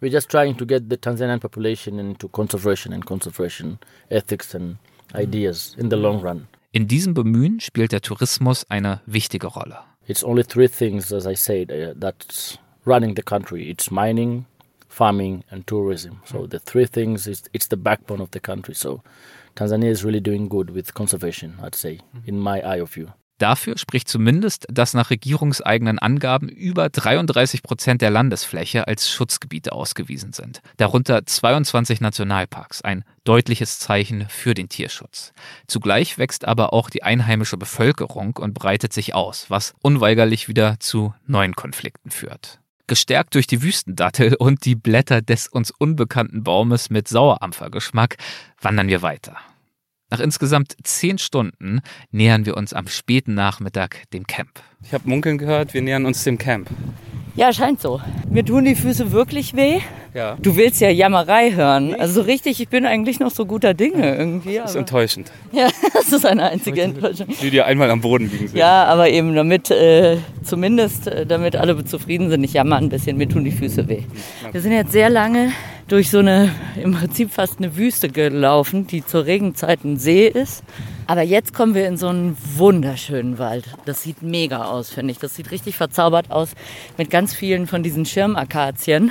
S4: We're just trying to get the Tanzanian population into conservation and conservation ethics and ideas in the long run.
S1: In diesem Bemühen spielt der Tourismus eine wichtige Rolle.
S4: It's only three things, as I said, uh, that's running the country. It's mining, farming, and tourism. So the three things is it's the backbone of the country. So Tanzania is really doing good with conservation, I'd say, in my eye of view.
S1: Dafür spricht zumindest, dass nach regierungseigenen Angaben über 33 Prozent der Landesfläche als Schutzgebiete ausgewiesen sind. Darunter 22 Nationalparks, ein deutliches Zeichen für den Tierschutz. Zugleich wächst aber auch die einheimische Bevölkerung und breitet sich aus, was unweigerlich wieder zu neuen Konflikten führt. Gestärkt durch die Wüstendattel und die Blätter des uns unbekannten Baumes mit Sauerampfergeschmack wandern wir weiter. Nach insgesamt zehn Stunden nähern wir uns am späten Nachmittag dem Camp.
S2: Ich habe munkeln gehört, wir nähern uns dem Camp.
S3: Ja, scheint so. Mir tun die Füße wirklich weh.
S2: Ja.
S3: Du willst ja Jammerei hören. Also richtig, ich bin eigentlich noch so guter Dinge irgendwie.
S2: Das ist enttäuschend.
S3: ja, das ist eine einzige Enttäuschung.
S2: Die dir einmal am Boden liegen sehen.
S3: Ja, aber eben damit, äh, zumindest äh, damit alle zufrieden sind, ich jammer ein bisschen, mir tun die Füße weh. Wir sind jetzt sehr lange durch so eine, im Prinzip fast eine Wüste gelaufen, die zur Regenzeit ein See ist. Aber jetzt kommen wir in so einen wunderschönen Wald. Das sieht mega aus, finde ich. Das sieht richtig verzaubert aus mit ganz vielen von diesen Schirmakazien.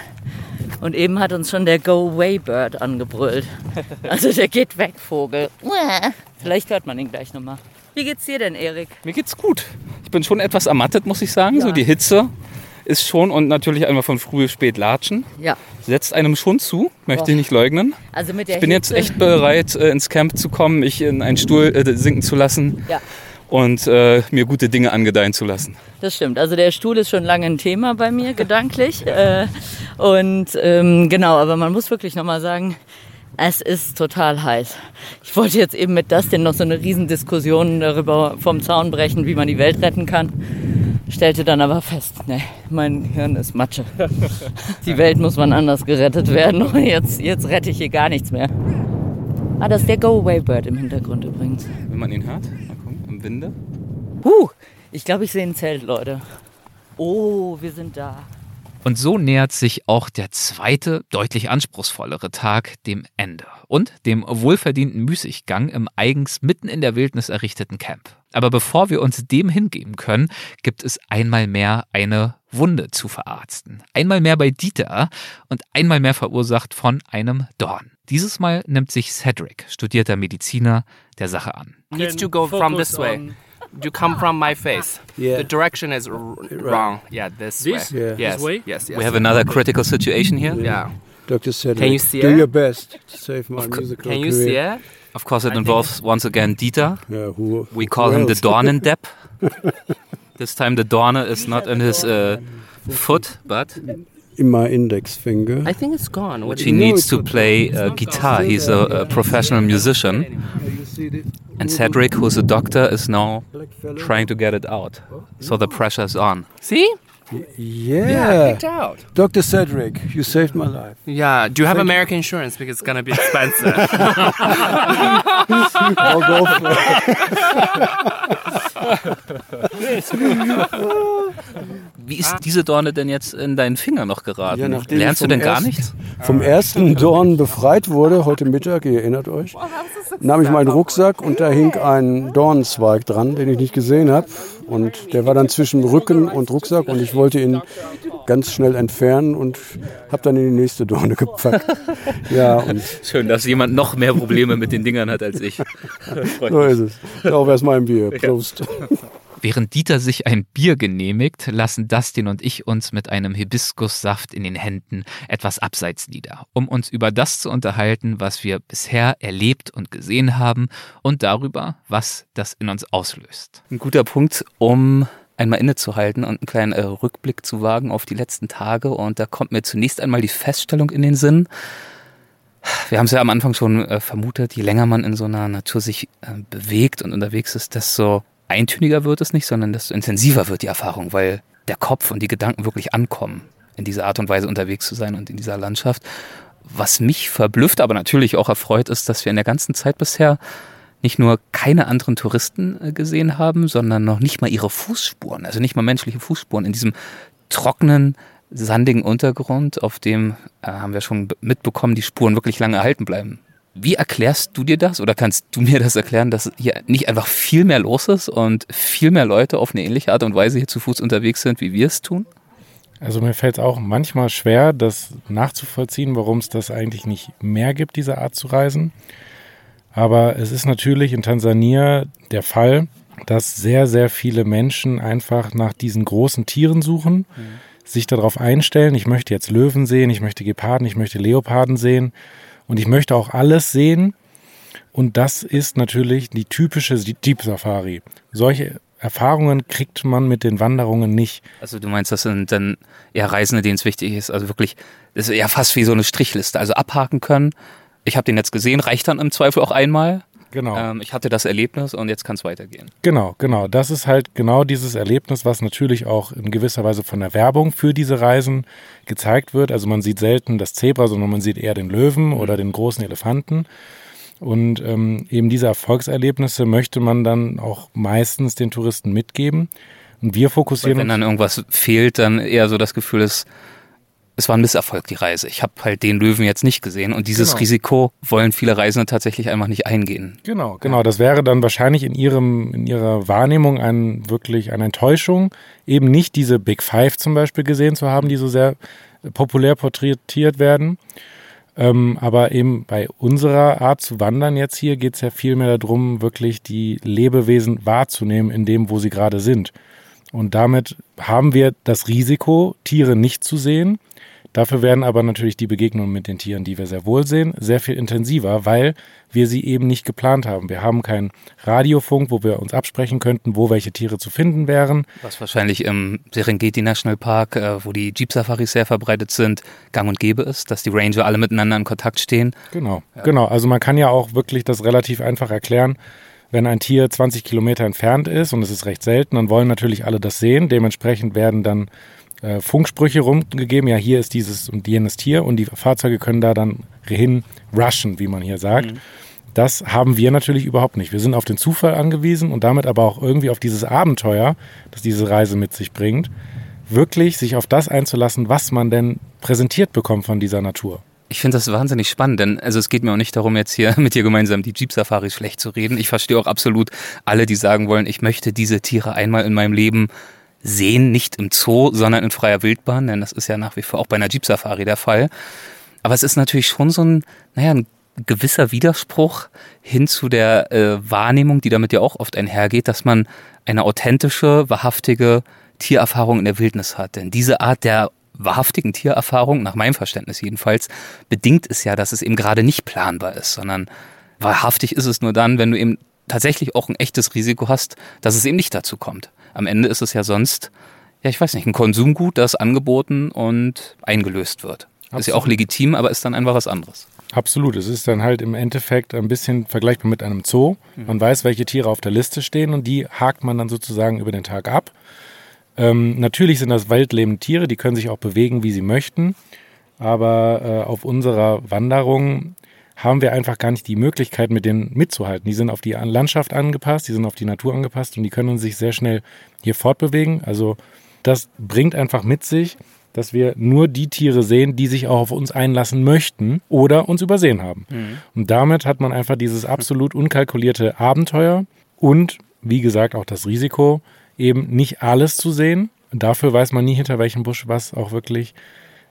S3: Und eben hat uns schon der Go-Away-Bird angebrüllt. Also der geht weg, Vogel. Vielleicht hört man ihn gleich nochmal. Wie geht's dir denn, Erik?
S2: Mir geht's gut. Ich bin schon etwas ermattet, muss ich sagen. So
S3: Ja.
S2: die Hitze ist schon und natürlich einmal von früh bis spät latschen.
S3: Ja,
S2: Setzt einem schon zu, möchte ich nicht leugnen.
S3: also mit der
S2: Ich bin jetzt
S3: Hitze-
S2: echt bereit, äh, ins Camp zu kommen, mich in einen Stuhl äh, sinken zu lassen
S3: Ja,
S2: und äh, mir gute Dinge angedeihen zu lassen.
S3: das stimmt. Also der Stuhl ist schon lange ein Thema bei mir, gedanklich. Äh, und ähm, genau, aber man muss wirklich nochmal sagen, es ist total heiß. Ich wollte jetzt eben mit Dustin noch so eine Riesendiskussion darüber vom Zaun brechen, wie man die Welt retten kann. Stellte dann aber fest, ne, mein Hirn ist Matsche. Die Welt muss wann anders gerettet werden und jetzt, jetzt rette ich hier gar nichts mehr. Ah, das ist der Go-Away-Bird im Hintergrund übrigens.
S2: Wenn man ihn hört, mal gucken, im Winde.
S3: Huh, ich glaube, ich sehe ein Zelt, Leute. Oh, wir sind da.
S1: Und so nähert sich auch der zweite, deutlich anspruchsvollere Tag dem Ende und dem wohlverdienten Müßiggang im eigens mitten in der Wildnis errichteten Camp.
S2: Aber bevor wir uns dem hingeben können, gibt es einmal mehr eine Wunde zu verarzten. Einmal mehr bei Dieter und einmal mehr verursacht von einem Dorn. Dieses Mal nimmt sich Cedric, studierter Mediziner, der Sache an.
S7: Needs to go from this way. You come from my face.
S6: Yeah.
S7: The direction is r- wrong. Yeah, this,
S5: This?
S7: way.
S6: Yeah.
S7: Yes.
S5: This way?
S7: Yes. Yes.
S2: We have another critical situation here.
S7: yeah.
S6: Dr. Cedric,
S7: Can you see
S6: do
S7: it?
S6: your best to save my musical
S7: Can you
S6: career.
S7: see it?
S2: Of course, it involves once again Dieter.
S6: Yeah, who,
S2: We call
S6: who
S2: him the
S6: else?
S2: Dornendepp. this time the Dorne is not in his uh, foot, but
S6: In my index finger.
S7: I think it's gone. What
S2: he needs to play uh, guitar. He's a, a professional musician. And Cedric, who's a doctor, is now trying to get it out. So the pressure's on.
S7: See?
S6: Yeah.
S7: Picked out.
S6: Dr. Cedric, you saved my life.
S7: Yeah. Do you have American insurance? Because it's gonna be expensive.
S6: I'll go for it.
S2: Wie ist diese Dorne denn jetzt in deinen Finger noch geraten?
S6: Ja,
S2: Lernst du denn gar
S6: ersten-
S2: nichts?
S6: Vom ersten Dorn befreit wurde, heute Mittag, ihr erinnert euch, nahm ich meinen Rucksack und da hing ein Dornenzweig dran, den ich nicht gesehen habe. Und der war dann zwischen Rücken und Rucksack und ich wollte ihn ganz schnell entfernen und habe dann in die nächste Dorne gepackt. Ja, und
S2: Schön, dass jemand noch mehr Probleme mit den Dingern hat als ich.
S6: so ist es. Darauf erstmal ein Bier. Prost.
S2: Während Dieter sich ein Bier genehmigt, lassen Dustin und ich uns mit einem Hibiskussaft in den Händen etwas abseits nieder, um uns über das zu unterhalten, was wir bisher erlebt und gesehen haben und darüber, was das in uns auslöst. Ein guter Punkt, um einmal innezuhalten und einen kleinen äh, Rückblick zu wagen auf die letzten Tage. Und da kommt mir zunächst einmal die Feststellung in den Sinn, wir haben es ja am Anfang schon äh, vermutet, je länger man in so einer Natur sich äh, bewegt und unterwegs ist, desto eintöniger wird es nicht, sondern desto intensiver wird die Erfahrung, weil der Kopf und die Gedanken wirklich ankommen, in dieser Art und Weise unterwegs zu sein und in dieser Landschaft. Was mich verblüfft, aber natürlich auch erfreut ist, dass wir in der ganzen Zeit bisher nicht nur keine anderen Touristen äh, gesehen haben, sondern noch nicht mal ihre Fußspuren, also nicht mal menschliche Fußspuren in diesem trockenen, sandigen Untergrund, auf dem äh, haben wir schon mitbekommen, die Spuren wirklich lange erhalten bleiben. Wie erklärst du dir das oder kannst du mir das erklären, dass hier nicht einfach viel mehr los ist und viel mehr Leute auf eine ähnliche Art und Weise hier zu Fuß unterwegs sind, wie wir es tun?
S5: Also mir fällt es auch manchmal schwer, das nachzuvollziehen, warum es das eigentlich nicht mehr gibt, diese Art zu reisen. Aber es ist natürlich in Tansania der Fall, dass sehr, sehr viele Menschen einfach nach diesen großen Tieren suchen, sich darauf einstellen, ich möchte jetzt Löwen sehen, ich möchte Geparden, ich möchte Leoparden sehen und ich möchte auch alles sehen. Und das ist natürlich die typische Jeep Safari. Solche Erfahrungen kriegt man mit den Wanderungen nicht.
S2: Also du meinst, das sind dann eher Reisende, denen es wichtig ist, also wirklich, das ist ja fast wie so eine Strichliste, also abhaken können. Ich habe den jetzt gesehen, reicht dann im Zweifel auch einmal.
S5: Genau.
S2: Ähm, ich hatte das Erlebnis und jetzt kann es weitergehen.
S5: Genau, genau. Das ist halt genau dieses Erlebnis, was natürlich auch in gewisser Weise von der Werbung für diese Reisen gezeigt wird. Also man sieht selten das Zebra, sondern man sieht eher den Löwen oder den großen Elefanten. Und ähm, eben diese Erfolgserlebnisse möchte man dann auch meistens den Touristen mitgeben. Und wir
S2: Weil
S5: fokussieren
S2: wenn dann irgendwas fehlt, dann eher so das Gefühl ist, es war ein Misserfolg, die Reise. Ich habe halt den Löwen jetzt nicht gesehen und dieses
S5: Genau.
S2: Risiko wollen viele Reisende tatsächlich einfach nicht eingehen.
S5: Genau, genau. Das wäre dann wahrscheinlich in ihrem, in ihrer Wahrnehmung ein, wirklich eine Enttäuschung, eben nicht diese Big Five zum Beispiel gesehen zu haben, die so sehr populär porträtiert werden. Ähm, aber eben bei unserer Art zu wandern jetzt hier geht es ja viel mehr darum, wirklich die Lebewesen wahrzunehmen in dem, wo sie gerade sind. Und damit haben wir das Risiko, Tiere nicht zu sehen. Dafür werden aber natürlich die Begegnungen mit den Tieren, die wir sehr wohl sehen, sehr viel intensiver, weil wir sie eben nicht geplant haben. Wir haben keinen Radiofunk, wo wir uns absprechen könnten, wo welche Tiere zu finden wären.
S2: Was wahrscheinlich im Serengeti National Park, äh, wo die Jeep-Safaris sehr verbreitet sind, gang und gäbe ist, dass die Ranger alle miteinander in Kontakt stehen.
S5: Genau, genau. Also man kann ja auch wirklich das relativ einfach erklären. Wenn ein Tier 20 Kilometer entfernt ist und es ist recht selten, dann wollen natürlich alle das sehen. Dementsprechend werden dann äh, Funksprüche rumgegeben. Ja, hier ist dieses und jenes Tier und die Fahrzeuge können da dann hin rushen, wie man hier sagt. Das haben wir natürlich überhaupt nicht. Wir sind auf den Zufall angewiesen und damit aber auch irgendwie auf dieses Abenteuer, das diese Reise mit sich bringt, wirklich sich auf das einzulassen, was man denn präsentiert bekommt von dieser Natur.
S2: Ich finde das wahnsinnig spannend, denn also es geht mir auch nicht darum, jetzt hier mit dir gemeinsam die Jeep-Safari schlecht zu reden. Ich verstehe auch absolut alle, die sagen wollen, ich möchte diese Tiere einmal in meinem Leben sehen, nicht im Zoo, sondern in freier Wildbahn, denn das ist ja nach wie vor auch bei einer Jeep-Safari der Fall. Aber es ist natürlich schon so ein, naja, ein gewisser Widerspruch hin zu der äh, Wahrnehmung, die damit ja auch oft einhergeht, dass man eine authentische, wahrhaftige Tiererfahrung in der Wildnis hat. Denn diese Art der wahrhaftigen Tiererfahrung, nach meinem Verständnis jedenfalls, bedingt es ja, dass es eben gerade nicht planbar ist, sondern wahrhaftig ist es nur dann, wenn du eben tatsächlich auch ein echtes Risiko hast, dass es eben nicht dazu kommt. Am Ende ist es ja sonst, ja, ich weiß nicht, ein Konsumgut, das angeboten und eingelöst wird. Absolut. Ist ja auch legitim, aber ist dann einfach was anderes.
S5: Absolut. Es ist dann halt im Endeffekt ein bisschen vergleichbar mit einem Zoo. Mhm. Man weiß, welche Tiere auf der Liste stehen und die hakt man dann sozusagen über den Tag ab. Ähm, natürlich sind das wildlebende Tiere, die können sich auch bewegen, wie sie möchten. Aber äh, auf unserer Wanderung haben wir einfach gar nicht die Möglichkeit, mit denen mitzuhalten. Die sind auf die Landschaft angepasst, die sind auf die Natur angepasst und die können sich sehr schnell hier fortbewegen. Also das bringt einfach mit sich, dass wir nur die Tiere sehen, die sich auch auf uns einlassen möchten oder uns übersehen haben. Mhm. Und damit hat man einfach dieses absolut unkalkulierte Abenteuer und, wie gesagt, auch das Risiko, eben nicht alles zu sehen. Dafür weiß man nie, hinter welchem Busch was auch wirklich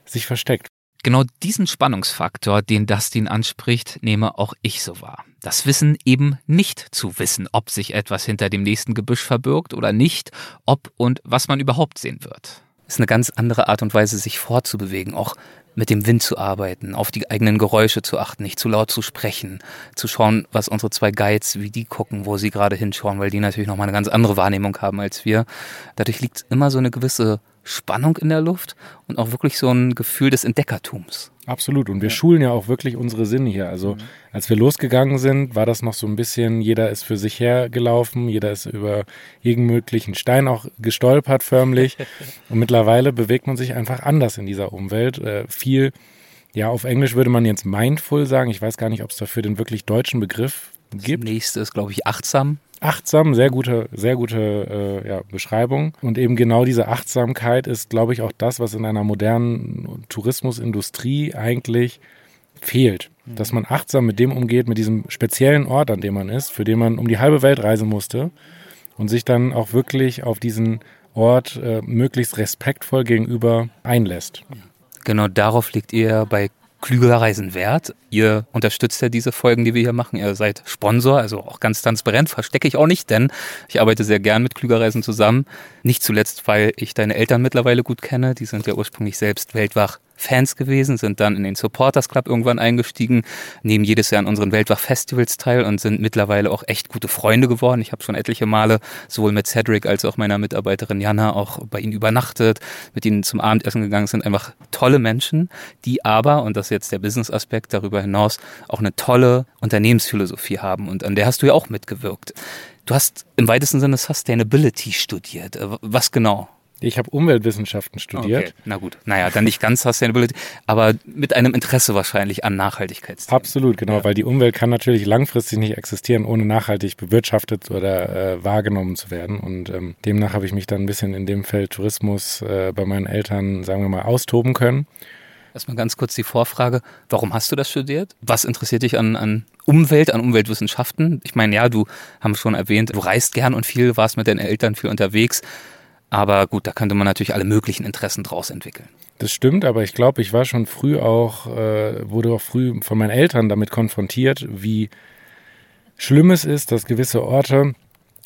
S5: sich versteckt.
S1: Genau diesen Spannungsfaktor, den Dustin anspricht, nehme auch ich so wahr. Das Wissen eben nicht zu wissen, ob sich etwas hinter dem nächsten Gebüsch verbirgt oder nicht, ob und was man überhaupt sehen wird
S2: ist eine ganz andere Art und Weise, sich fortzubewegen, auch mit dem Wind zu arbeiten, auf die eigenen Geräusche zu achten, nicht zu laut zu sprechen, zu schauen, was unsere zwei Guides, wie die gucken, wo sie gerade hinschauen, weil die natürlich nochmal eine ganz andere Wahrnehmung haben als wir. Dadurch liegt immer so eine gewisse Spannung in der Luft und auch wirklich so ein Gefühl des Entdeckertums.
S5: Absolut. Und wir ja. schulen ja auch wirklich unsere Sinne hier. Also mhm. als wir losgegangen sind, war das noch so ein bisschen, jeder ist für sich hergelaufen, jeder ist über jeden möglichen Stein auch gestolpert förmlich. und mittlerweile bewegt man sich einfach anders in dieser Umwelt. Äh, viel, ja, auf Englisch würde man jetzt mindful sagen. Ich weiß gar nicht, ob es dafür den wirklich deutschen Begriff gibt.
S2: Das nächste ist, glaube ich, achtsam
S5: achtsam, sehr gute, sehr gute äh, ja, Beschreibung. Und eben genau diese Achtsamkeit ist, glaube ich, auch das, was in einer modernen Tourismusindustrie eigentlich fehlt. Mhm. Dass man achtsam mit dem umgeht, mit diesem speziellen Ort, an dem man ist, für den man um die halbe Welt reisen musste und sich dann auch wirklich auf diesen Ort äh, möglichst respektvoll gegenüber einlässt.
S2: Genau darauf liegt ihr bei Klüger Reisen wert. Ihr unterstützt ja diese Folgen, die wir hier machen. Ihr seid Sponsor, also auch ganz transparent. Verstecke ich auch nicht, denn ich arbeite sehr gern mit Klüger Reisen zusammen. Nicht zuletzt, weil ich deine Eltern mittlerweile gut kenne. Die sind ja ursprünglich selbst weltwach Fans gewesen, sind dann in den Supporters Club irgendwann eingestiegen, nehmen jedes Jahr an unseren Weltwach-Festivals teil und sind mittlerweile auch echt gute Freunde geworden. Ich habe schon etliche Male sowohl mit Cedric als auch meiner Mitarbeiterin Jana auch bei ihnen übernachtet, mit ihnen zum Abendessen gegangen, sind einfach tolle Menschen, die aber, und das ist jetzt der Business-Aspekt darüber hinaus, auch eine tolle Unternehmensphilosophie haben und an der hast du ja auch mitgewirkt. Du hast im weitesten Sinne Sustainability studiert. Äh, was genau?
S5: Ich habe Umweltwissenschaften studiert. Okay.
S2: Na gut, naja, dann nicht ganz Sustainability, aber mit einem Interesse wahrscheinlich an Nachhaltigkeitsthemen.
S5: Absolut, genau, ja. weil die Umwelt kann natürlich langfristig nicht existieren, ohne nachhaltig bewirtschaftet oder äh, wahrgenommen zu werden. Und ähm, demnach habe ich mich dann ein bisschen in dem Feld Tourismus äh, bei meinen Eltern, sagen wir mal, austoben können.
S2: Erstmal ganz kurz die Vorfrage, warum hast du das studiert? Was interessiert dich an, an Umwelt, an Umweltwissenschaften? Ich meine, ja, du haben schon erwähnt, du reist gern und viel, warst mit deinen Eltern viel unterwegs. Aber gut, da könnte man natürlich alle möglichen Interessen draus entwickeln.
S5: Das stimmt, aber ich glaube, ich war schon früh auch, äh, wurde auch früh von meinen Eltern damit konfrontiert, wie schlimm es ist, dass gewisse Orte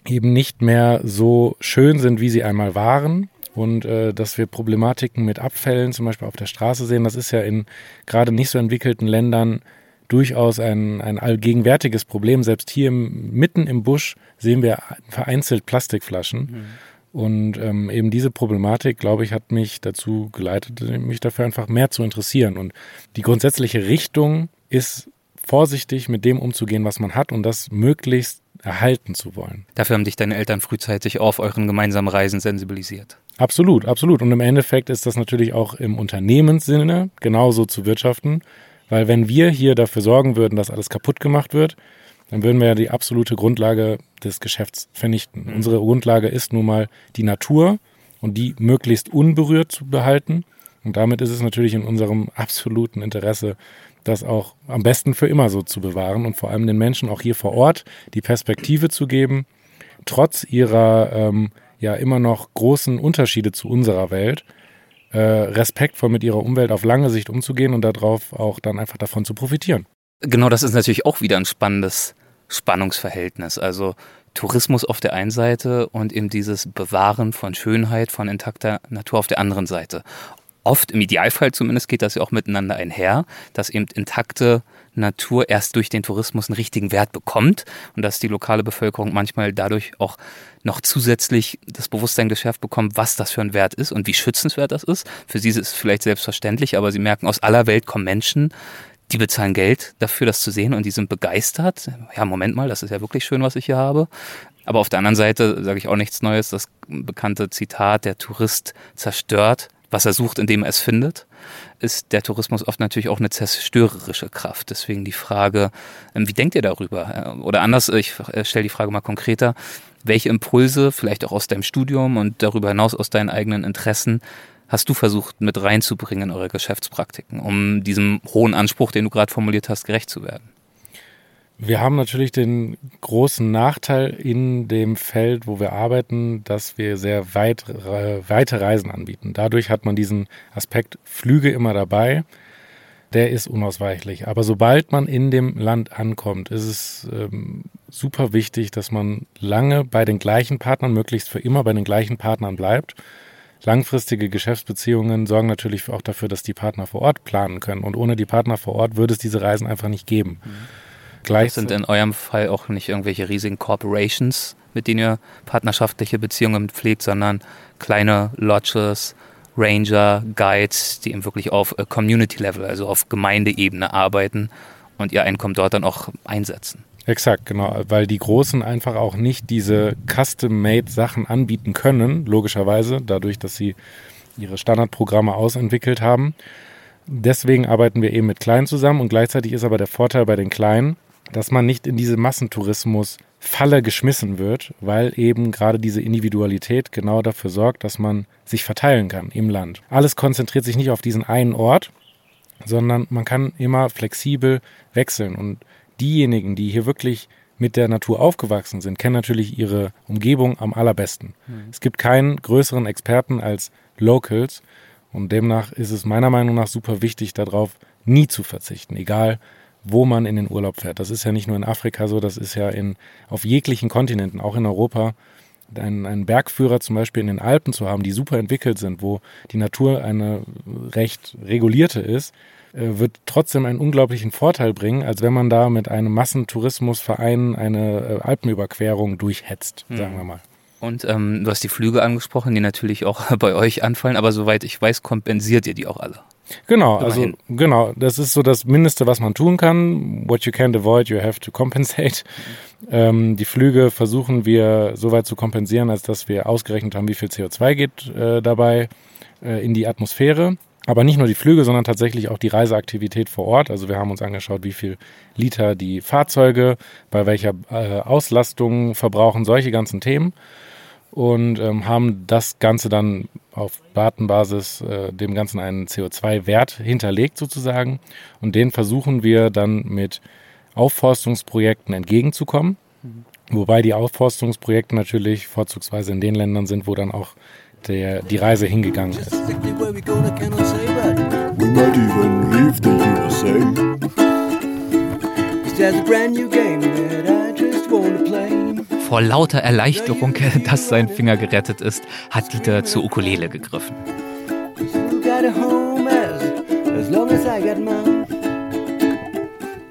S5: eben nicht mehr so schön sind, wie sie einmal waren. Und äh, dass wir Problematiken mit Abfällen zum Beispiel auf der Straße sehen, das ist ja in gerade nicht so entwickelten Ländern durchaus ein, ein allgegenwärtiges Problem. Selbst hier mitten im Busch sehen wir vereinzelt Plastikflaschen. Mhm. Und ähm, eben diese Problematik, glaube ich, hat mich dazu geleitet, mich dafür einfach mehr zu interessieren. Und die grundsätzliche Richtung ist, vorsichtig mit dem umzugehen, was man hat und das möglichst erhalten zu wollen.
S2: Dafür haben dich deine Eltern frühzeitig auf euren gemeinsamen Reisen sensibilisiert.
S5: Absolut, absolut. Und im Endeffekt ist das natürlich auch im Unternehmenssinne genauso zu wirtschaften, weil wenn wir hier dafür sorgen würden, dass alles kaputt gemacht wird, dann würden wir ja die absolute Grundlage des Geschäfts vernichten. Mhm. Unsere Grundlage ist nun mal die Natur und die möglichst unberührt zu behalten. Und damit ist es natürlich in unserem absoluten Interesse, das auch am besten für immer so zu bewahren und vor allem den Menschen auch hier vor Ort die Perspektive zu geben, trotz ihrer ähm, ja immer noch großen Unterschiede zu unserer Welt, äh, respektvoll mit ihrer Umwelt auf lange Sicht umzugehen und darauf auch dann einfach davon zu profitieren.
S2: Genau, das ist natürlich auch wieder ein spannendes Spannungsverhältnis. Also Tourismus auf der einen Seite und eben dieses Bewahren von Schönheit, von intakter Natur auf der anderen Seite. Oft, im Idealfall zumindest, geht das ja auch miteinander einher, dass eben intakte Natur erst durch den Tourismus einen richtigen Wert bekommt und dass die lokale Bevölkerung manchmal dadurch auch noch zusätzlich das Bewusstsein geschärft bekommt, was das für ein Wert ist und wie schützenswert das ist. Für sie ist es vielleicht selbstverständlich, aber sie merken, aus aller Welt kommen Menschen, die bezahlen Geld dafür, das zu sehen und die sind begeistert. Ja, Moment mal, das ist ja wirklich schön, was ich hier habe. Aber auf der anderen Seite sage ich auch nichts Neues. Das bekannte Zitat, der Tourist zerstört, was er sucht, indem er es findet, ist der Tourismus oft natürlich auch eine zerstörerische Kraft. Deswegen die Frage, ähm, wie denkt ihr darüber? Oder anders, ich stelle die Frage mal konkreter, welche Impulse, vielleicht auch aus deinem Studium und darüber hinaus aus deinen eigenen Interessen, hast du versucht mit reinzubringen in eure Geschäftspraktiken, um diesem hohen Anspruch, den du gerade formuliert hast, gerecht zu werden?
S5: Wir haben natürlich den großen Nachteil in dem Feld, wo wir arbeiten, dass wir sehr weit, weite Reisen anbieten. Dadurch hat man diesen Aspekt Flüge immer dabei. Der ist unausweichlich. Aber sobald man in dem Land ankommt, ist es ähm, super wichtig, dass man lange bei den gleichen Partnern, möglichst für immer bei den gleichen Partnern bleibt Langfristige Geschäftsbeziehungen sorgen natürlich auch dafür, dass die Partner vor Ort planen können. Und ohne die Partner vor Ort würde es diese Reisen einfach nicht geben. Mhm.
S2: Gleich sind in eurem Fall auch nicht irgendwelche riesigen Corporations, mit denen ihr partnerschaftliche Beziehungen pflegt, sondern kleine Lodges, Ranger, Guides, die eben wirklich auf äh, Community-Level, also auf Gemeindeebene arbeiten und ihr Einkommen dort dann auch einsetzen.
S5: Exakt, genau, weil die Großen einfach auch nicht diese custom-made Sachen anbieten können, logischerweise, dadurch, dass sie ihre Standardprogramme ausentwickelt haben. Deswegen arbeiten wir eben mit Kleinen zusammen und gleichzeitig ist aber der Vorteil bei den Kleinen, dass man nicht in diese Massentourismus-Falle geschmissen wird, weil eben gerade diese Individualität genau dafür sorgt, dass man sich verteilen kann im Land. Alles konzentriert sich nicht auf diesen einen Ort, sondern man kann immer flexibel wechseln und diejenigen, die hier wirklich mit der Natur aufgewachsen sind, kennen natürlich ihre Umgebung am allerbesten. Mhm. Es gibt keinen größeren Experten als Locals und demnach ist es meiner Meinung nach super wichtig, darauf nie zu verzichten, egal wo man in den Urlaub fährt. Das ist ja nicht nur in Afrika so, das ist ja in, auf jeglichen Kontinenten, auch in Europa. Einen, einen Bergführer zum Beispiel in den Alpen zu haben, die super entwickelt sind, wo die Natur eine recht regulierte ist, äh, wird trotzdem einen unglaublichen Vorteil bringen, als wenn man da mit einem Massentourismusverein eine äh, Alpenüberquerung durchhetzt, mhm. sagen wir mal.
S2: Und ähm, du hast die Flüge angesprochen, die natürlich auch bei euch anfallen, aber soweit ich weiß, kompensiert ihr die auch alle.
S5: Genau, Immerhin. also genau, das ist so das Mindeste, was man tun kann. What you can't avoid, you have to compensate. Mhm. Ähm, die Flüge versuchen wir so weit zu kompensieren, als dass wir ausgerechnet haben, wie viel CO2 geht äh, dabei äh, in die Atmosphäre. Aber nicht nur die Flüge, sondern tatsächlich auch die Reiseaktivität vor Ort. Also wir haben uns angeschaut, wie viel Liter die Fahrzeuge, bei welcher äh, Auslastung verbrauchen, solche ganzen Themen. Und ähm, haben das Ganze dann auf Datenbasis äh, dem Ganzen einen CO2-Wert hinterlegt sozusagen. Und den versuchen wir dann mit Aufforstungsprojekten entgegenzukommen. Mhm. Wobei die Aufforstungsprojekte natürlich vorzugsweise in den Ländern sind, wo dann auch der, die Reise hingegangen ist.
S1: Vor lauter Erleichterung, dass sein Finger gerettet ist, hat Dieter zur Ukulele gegriffen.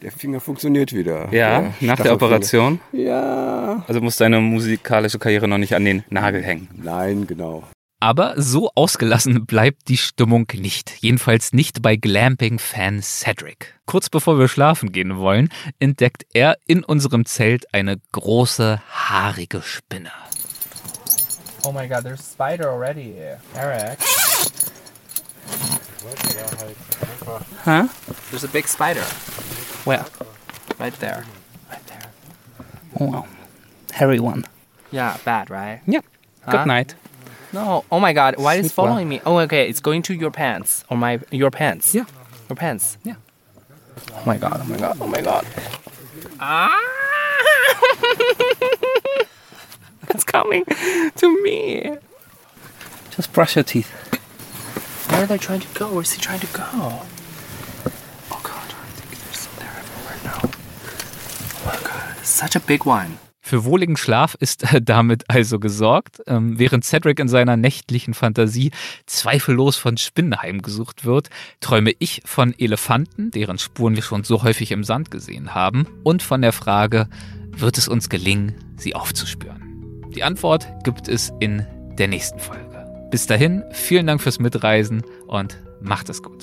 S6: Der Finger funktioniert wieder.
S2: Ja, der nach der Operation?
S6: Ja.
S2: Also muss deine musikalische Karriere noch nicht an den Nagel hängen.
S6: Nein, genau.
S1: Aber so ausgelassen bleibt die Stimmung nicht. Jedenfalls nicht bei Glamping-Fan Cedric. Kurz bevor wir schlafen gehen wollen, entdeckt er in unserem Zelt eine große, haarige Spinne.
S7: Oh my god, there's a spider already. Eric. Huh? There's a big spider. Where? Right there. Right there.
S2: Oh wow. Hairy one.
S7: Yeah, bad, right?
S2: Yeah. Good huh? night.
S7: No. Oh my god. Why is it following me? Oh, okay. It's going to your pants. Or my your pants.
S2: Yeah.
S7: Your pants.
S2: Yeah.
S7: Oh my god. Oh my god. Oh my god. Ah! it's coming to me.
S2: Just brush your teeth.
S7: Where are they trying to go? Where's he trying to go? Oh god, I think there's they're everywhere now. Oh my god, such a big one.
S1: Für wohligen Schlaf ist äh, damit also gesorgt, ähm, während Cedric in seiner nächtlichen Fantasie zweifellos von Spinnen heimgesucht wird, träume ich von Elefanten, deren Spuren wir schon so häufig im Sand gesehen haben, und von der Frage, wird es uns gelingen, sie aufzuspüren? Die Antwort gibt es in der nächsten Folge. Bis dahin, vielen Dank fürs Mitreisen und macht es gut.